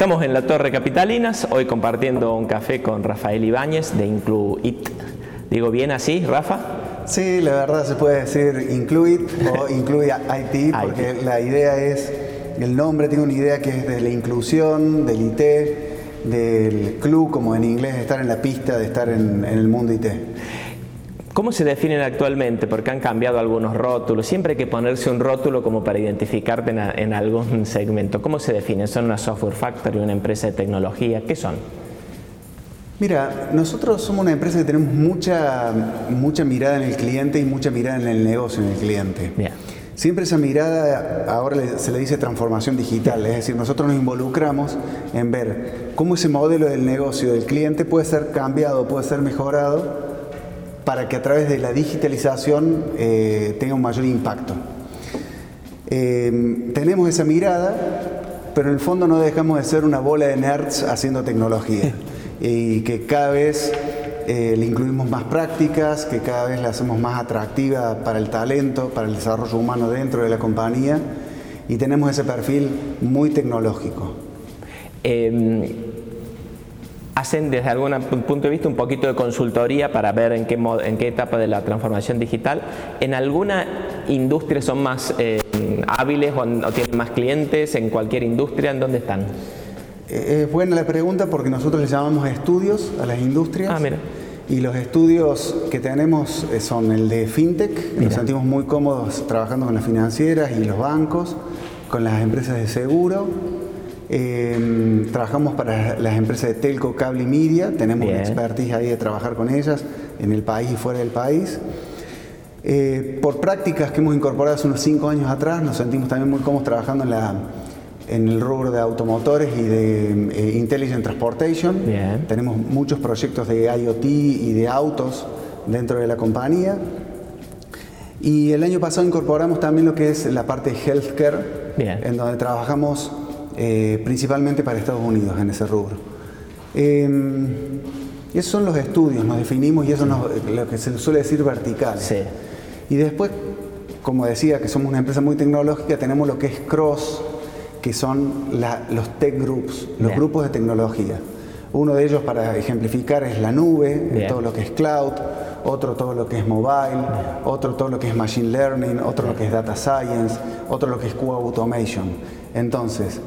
Estamos en la Torre Capitalinas, hoy compartiendo un café con Rafael Ibáñez de Incluit. ¿Digo bien así, Rafa? Sí, la verdad se puede decir Incluit o Incluit IT, porque la idea es, el nombre tiene una idea que es de la inclusión, del IT, del club, como en inglés, de estar en la pista, de estar en, en el mundo IT. ¿Cómo se definen actualmente? Porque han cambiado algunos rótulos. Siempre hay que ponerse un rótulo como para identificarte en, algún segmento. ¿Cómo se definen? ¿Son una software factory, una empresa de tecnología? ¿Qué son? Mira, nosotros somos una empresa que tenemos mucha, mucha mirada en el cliente y mucha mirada en el negocio en el cliente. Siempre esa mirada ahora se le dice transformación digital, es decir, nosotros nos involucramos en ver cómo ese modelo del negocio del cliente puede ser cambiado, puede ser mejorado para que a través de la digitalización eh, tenga un mayor impacto. Eh, tenemos esa mirada, pero en el fondo no dejamos de ser una bola de nerds haciendo tecnología y que cada vez eh, le incluimos más prácticas, que cada vez la hacemos más atractiva para el talento, para el desarrollo humano dentro de la compañía y tenemos ese perfil muy tecnológico. Em, hacen desde algún punto de vista un poquito de consultoría para ver en qué, en qué etapa de la transformación digital. ¿En alguna industria son más eh, hábiles o, tienen más clientes? ¿En cualquier industria? ¿En dónde están? Eh, es buena la pregunta porque nosotros le llamamos estudios a las industrias. Ah, mira. Y los estudios que tenemos eh, son el de FinTech, nos sentimos muy cómodos trabajando con las financieras y los bancos, con las empresas de seguro, Em, trabajamos para las empresas de telco, cable y media, tenemos una expertise ahí de trabajar con ellas en el país y fuera del país. Eh, por prácticas que hemos incorporado hace unos cinco años atrás, nos sentimos también muy cómodos trabajando en, la, en el rubro de automotores y de eh, Intelligent Transportation. Tenemos muchos proyectos de IoT y de autos dentro de la compañía. Y el año pasado incorporamos también lo que es la parte de healthcare, en donde trabajamos eh, principalmente para Estados Unidos en ese rubro. Em, esos son los estudios, nos definimos y eso es lo que se suele decir vertical. Y después, como decía, que somos una empresa muy tecnológica, tenemos lo que es cross, que son los tech groups, los grupos de tecnología. Uno de ellos, para ejemplificar, es la nube, todo lo que es cloud, otro todo lo que es mobile, otro todo lo que es machine learning, otro lo que es data science, otro lo que es QA automation. Entonces,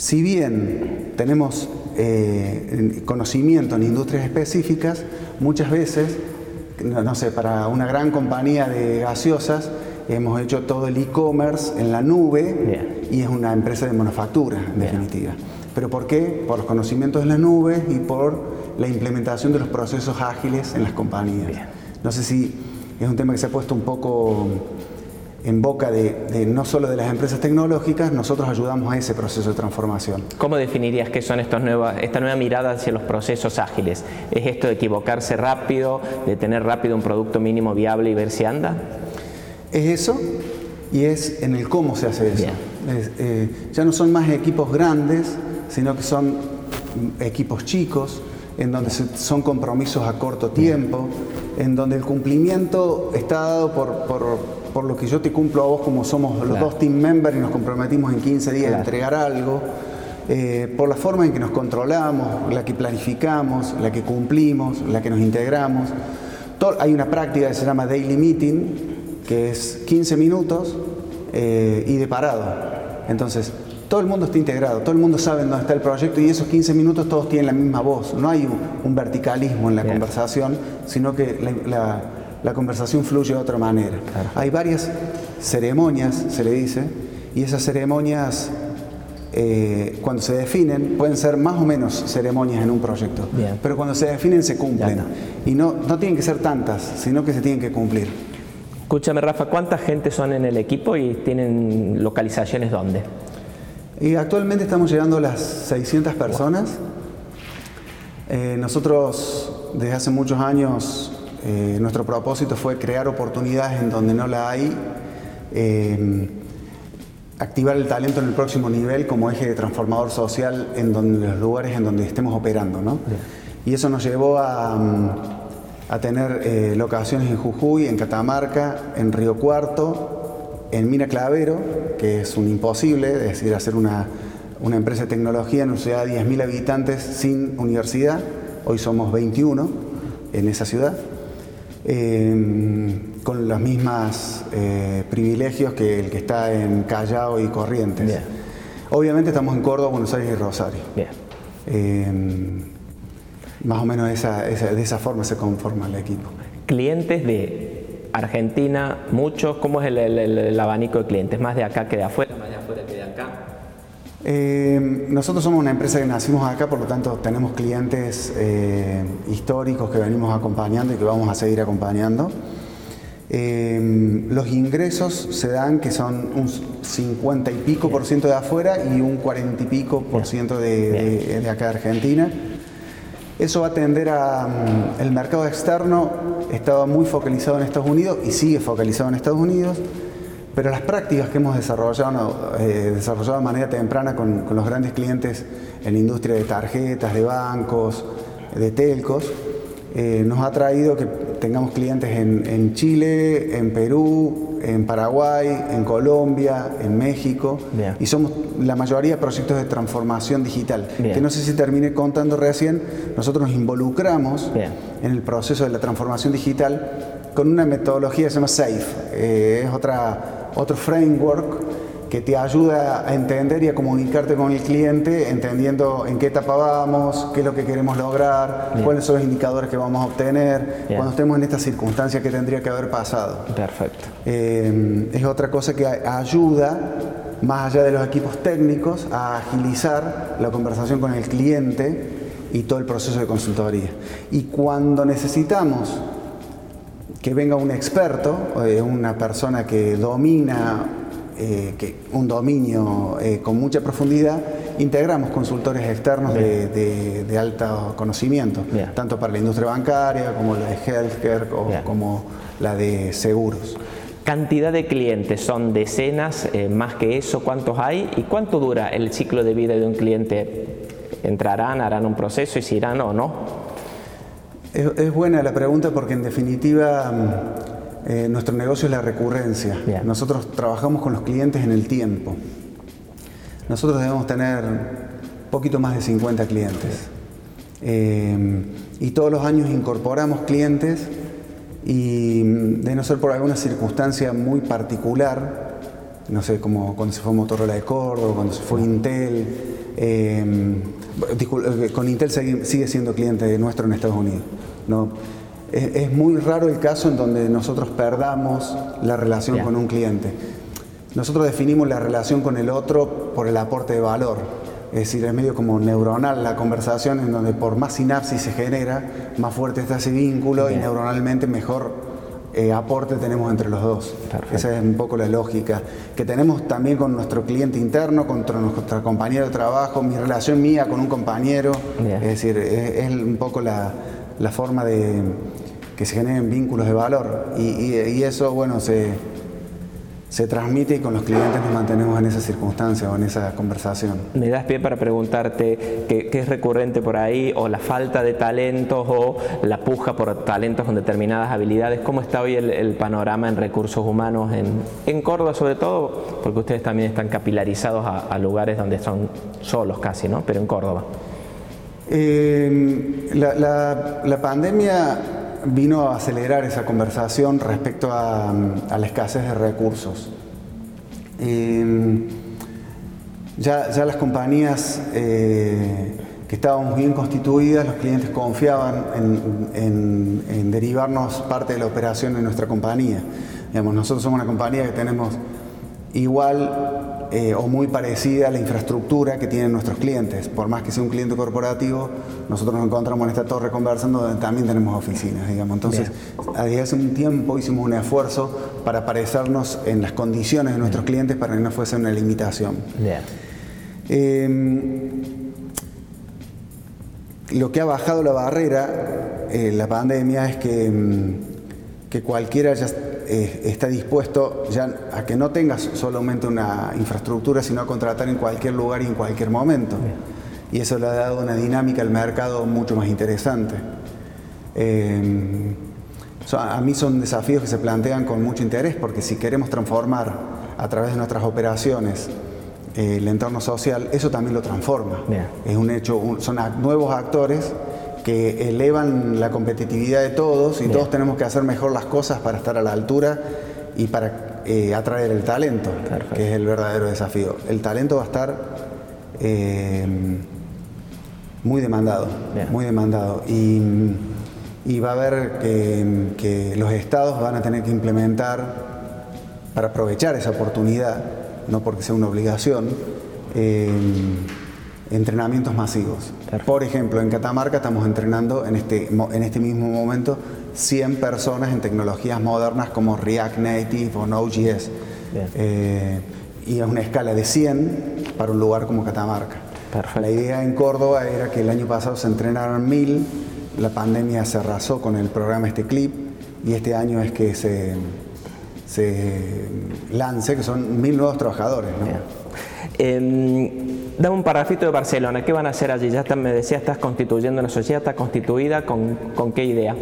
si bien tenemos eh, conocimiento en industrias específicas, muchas veces, no, sé, para una gran compañía de gaseosas, hemos hecho todo el e-commerce en la nube y es una empresa de manufactura, en definitiva. ¿Pero por qué? Por los conocimientos en la nube y por la implementación de los procesos ágiles en las compañías. No sé si es un tema que se ha puesto un poco en boca de, no solo de las empresas tecnológicas, nosotros ayudamos a ese proceso de transformación. ¿Cómo definirías qué son estos nuevas, esta nueva mirada hacia los procesos ágiles? ¿Es esto de equivocarse rápido, de tener rápido un producto mínimo viable y ver si anda? Es eso y es en el cómo se hace eso. Eh, ya no son más equipos grandes, sino que son equipos chicos, en donde son compromisos a corto tiempo, en donde el cumplimiento está dado por por lo que yo te cumplo a vos como somos los dos team members y nos comprometimos en 15 días a entregar algo, eh, por la forma en que nos controlamos, la que planificamos, la que cumplimos, la que nos integramos. hay una práctica que se llama daily meeting, que es 15 minutos eh, y de parado. Entonces, todo el mundo está integrado, todo el mundo sabe dónde está el proyecto y esos 15 minutos todos tienen la misma voz. No hay un, verticalismo en la conversación, sino que la la conversación fluye de otra manera. Hay varias ceremonias, se le dice, y esas ceremonias, eh, cuando se definen, pueden ser más o menos ceremonias en un proyecto, pero cuando se definen se cumplen. Y no, no tienen que ser tantas, sino que se tienen que cumplir. Escúchame, Rafa, ¿cuánta gente son en el equipo y tienen localizaciones dónde? Y actualmente estamos llegando a las 600 personas. Eh, nosotros desde hace muchos años eh, nuestro propósito fue crear oportunidades en donde no la hay, eh, activar el talento en el próximo nivel como eje de transformador social en donde, los lugares en donde estemos operando. ¿no? Y eso nos llevó a, a tener eh, locaciones en Jujuy, en Catamarca, en Río Cuarto, en Mina Clavero, que es un imposible, es decir, hacer una una empresa de tecnología en una ciudad de 10.000 habitantes sin universidad. Hoy somos 21 en esa ciudad. Eh, con los mismos eh, privilegios que el que está en Callao y Corrientes. Obviamente estamos en Córdoba, Buenos Aires y Rosario. Eh, más o menos de esa forma se conforma el equipo. Clientes de Argentina, muchos, ¿cómo es el, abanico de clientes? ¿Más de acá que de afuera? ¿Más de afuera que de acá? Eh, nosotros somos una empresa que nacimos acá, por lo tanto tenemos clientes históricos que venimos acompañando y que vamos a seguir acompañando. Em, los ingresos se dan que son un 50 y pico por ciento de afuera y un 40 y pico por ciento de, acá de Argentina. Eso va a tender a... Mm, el mercado externo estaba muy focalizado en Estados Unidos y sigue focalizado en Estados Unidos, pero las prácticas que hemos desarrollado, eh, desarrollado de manera temprana con, con los grandes clientes en la industria de tarjetas, de bancos, de telcos, eh, nos ha traído que tengamos clientes en, Chile, en Perú, en Paraguay, en Colombia, en México, y somos la mayoría proyectos de transformación digital, que no sé si terminé contando recién, nosotros nos involucramos en el proceso de la transformación digital con una metodología que se llama SAFE, eh, es otra, otro framework que te ayuda a entender y a comunicarte con el cliente, entendiendo en qué etapa vamos, qué es lo que queremos lograr, cuáles son los indicadores que vamos a obtener, cuando estemos en esta circunstancia que tendría que haber pasado. Perfecto. Eh, es otra cosa que ayuda, más allá de los equipos técnicos, a agilizar la conversación con el cliente y todo el proceso de consultoría. Y cuando necesitamos que venga un experto, eh, una persona que domina eh, que un dominio eh, con mucha profundidad, integramos consultores externos de, alto conocimiento, tanto para la industria bancaria como la de healthcare o como la de seguros. Cantidad de clientes, son decenas, eh, más que eso, ¿cuántos hay? ¿Y cuánto dura el ciclo de vida de un cliente? ¿Entrarán, harán un proceso y se irán o no? Es buena la pregunta porque en definitiva eh, nuestro negocio es la recurrencia. Nosotros trabajamos con los clientes en el tiempo. Nosotros debemos tener poquito más de 50 clientes. Eh, y todos los años incorporamos clientes y mm, de no ser por alguna circunstancia muy particular, no sé, como cuando se fue Motorola de Córdoba, cuando se fue Intel, eh, con Intel sigue siendo cliente nuestro en Estados Unidos. ¿no? es, muy raro el caso en donde nosotros perdamos la relación con un cliente. Nosotros definimos la relación con el otro por el aporte de valor. Es decir, es medio como neuronal la conversación en donde por más sinapsis se genera, más fuerte está ese vínculo y neuronalmente mejor eh, aporte tenemos entre los dos. Esa es un poco la lógica que tenemos también con nuestro cliente interno, con nuestro compañero de trabajo, mi relación mía con un compañero. Es decir, es un poco la, la forma de que se generen vínculos de valor. Y, eso, bueno, se, se transmite y con los clientes nos mantenemos en esa circunstancia o en esa conversación. Me das pie para preguntarte qué, es recurrente por ahí, o la falta de talentos, o la puja por talentos con determinadas habilidades. ¿Cómo está hoy el, panorama en recursos humanos en, en, Córdoba, sobre todo? Porque ustedes también están capilarizados a, lugares donde son solos casi, ¿no? Pero en Córdoba. Eh, la, pandemia vino a acelerar esa conversación respecto a, la escasez de recursos. Eh, ya, las compañías eh, que estábamos bien constituidas, los clientes confiaban en, en, derivarnos parte de la operación en nuestra compañía. Digamos, nosotros somos una compañía que tenemos igual eh, o muy parecida a la infraestructura que tienen nuestros clientes. Por más que sea un cliente corporativo, nosotros nos encontramos en esta torre conversando donde también tenemos oficinas, digamos. Entonces, desde hace un tiempo hicimos un esfuerzo para parecernos en las condiciones de nuestros clientes para que no fuese una limitación. Em, lo que ha bajado la barrera, eh, la pandemia, es que, em, que cualquiera ya eh, está dispuesto ya a que no tengas solamente una infraestructura, sino a contratar en cualquier lugar y en cualquier momento. Y eso le ha dado una dinámica al mercado mucho más interesante. Eh, a mí son desafíos que se plantean con mucho interés porque si queremos transformar a través de nuestras operaciones el entorno social, eso también lo transforma. Es un hecho, son nuevos actores que elevan la competitividad de todos y todos tenemos que hacer mejor las cosas para estar a la altura y para eh, atraer el talento, que es el verdadero desafío. El talento va a estar eh, muy demandado, muy demandado. Y, va a haber que, los estados van a tener que implementar, para aprovechar esa oportunidad, no porque sea una obligación, eh, entrenamientos masivos. Por ejemplo, en Catamarca estamos entrenando en este, en este mismo momento 100 personas en tecnologías modernas como React Native o Node.js. Eh, y es una escala de 100 para un lugar como Catamarca. La idea en Córdoba era que el año pasado se entrenaron 1000, la pandemia se arrasó con el programa este clip y este año es que se, se lance, que son 1000 nuevos trabajadores. Dame un parrafito de Barcelona, ¿qué van a hacer allí? Ya me decía, estás constituyendo una sociedad, está constituida, ¿con, qué idea?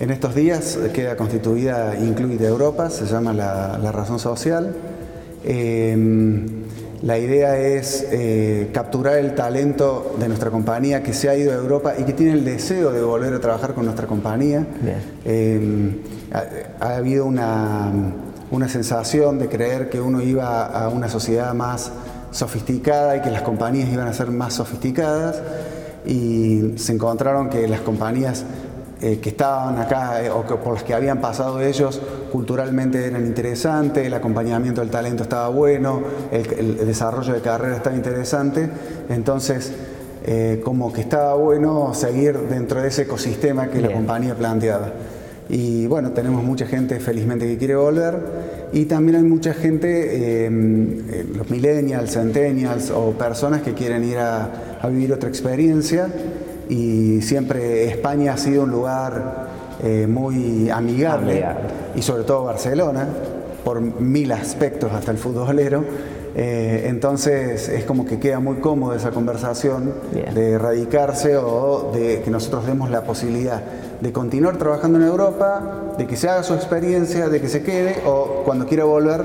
En estos días queda constituida Incluida Europa, se llama la, razón social. Em, la idea es eh, capturar el talento de nuestra compañía que se ha ido a Europa y que tiene el deseo de volver a trabajar con nuestra compañía. Em, ha, habido una, una sensación de creer que uno iba a una sociedad más sofisticada y que las compañías iban a ser más sofisticadas y se encontraron que las compañías eh, que estaban acá eh, o que, por las que habían pasado ellos culturalmente eran interesantes, el acompañamiento del talento estaba bueno, el, desarrollo de carrera estaba interesante, entonces eh, como que estaba bueno seguir dentro de ese ecosistema que la compañía planteaba. Y bueno, tenemos mucha gente felizmente que quiere volver y también hay mucha gente, em, eh, los millennials, centennials o personas que quieren ir a, vivir otra experiencia. Y siempre España ha sido un lugar eh, muy amigable, y sobre todo Barcelona, por mil aspectos hasta el futbolero. Eh, entonces es como que queda muy cómodo esa conversación de radicarse o de que nosotros demos la posibilidad de continuar trabajando en Europa, de que se haga su experiencia, de que se quede o cuando quiera volver,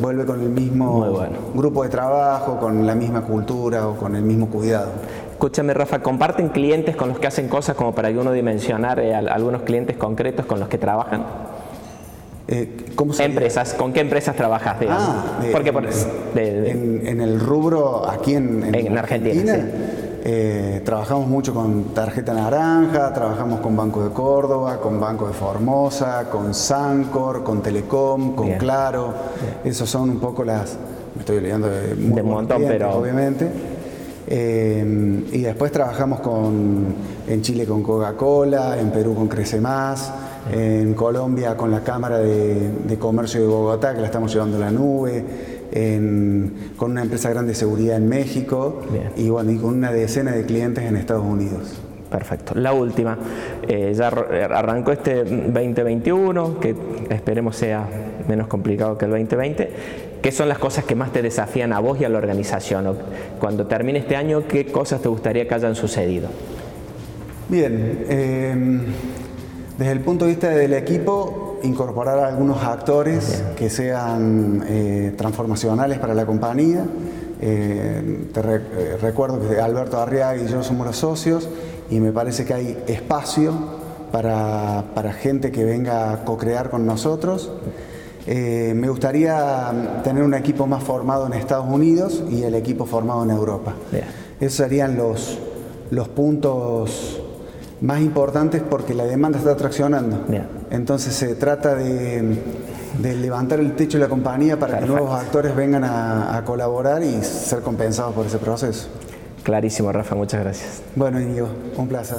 vuelve con el mismo grupo de trabajo, con la misma cultura o con el mismo cuidado. Escúchame, Rafa, ¿comparten clientes con los que hacen cosas como para que uno dimensionar eh, algunos clientes concretos con los que trabajan? Eh, ¿cómo empresas, ¿Con qué empresas trabajas? Ah, Porque en, el rubro aquí en, Argentina, eh, trabajamos mucho con Tarjeta Naranja, trabajamos con Banco de Córdoba, con Banco de Formosa, con Sancor, con Telecom, con Claro. Esos son un poco las. Me estoy olvidando de, un montón, pero. Obviamente. Eh, y después trabajamos con, en Chile con Coca-Cola, en Perú con Crece Más en Colombia con la Cámara de, Comercio de Bogotá, que la estamos llevando a la nube, con una empresa grande de seguridad en México y, bueno, y con una decena de clientes en Estados Unidos. Perfecto. La última, eh, ya arrancó este 2021, que esperemos sea menos complicado que el 2020. ¿Qué son las cosas que más te desafían a vos y a la organización? Cuando termine este año, ¿qué cosas te gustaría que hayan sucedido? Bien, eh, desde el punto de vista del equipo, incorporar a algunos actores que sean eh, transformacionales para la compañía. Eh, te eh, recuerdo que Alberto Arriaga y yo somos los socios y me parece que hay espacio para, gente que venga a co-crear con nosotros. me gustaría tener un equipo más formado en Estados Unidos y el equipo formado en Europa. Esos serían los, los puntos más importantes porque la demanda está traccionando. Entonces se trata de, levantar el techo de la compañía para que nuevos actores vengan a, colaborar y ser compensados por ese proceso. Clarísimo, Rafa, muchas gracias. Bueno, Íñigo, un placer.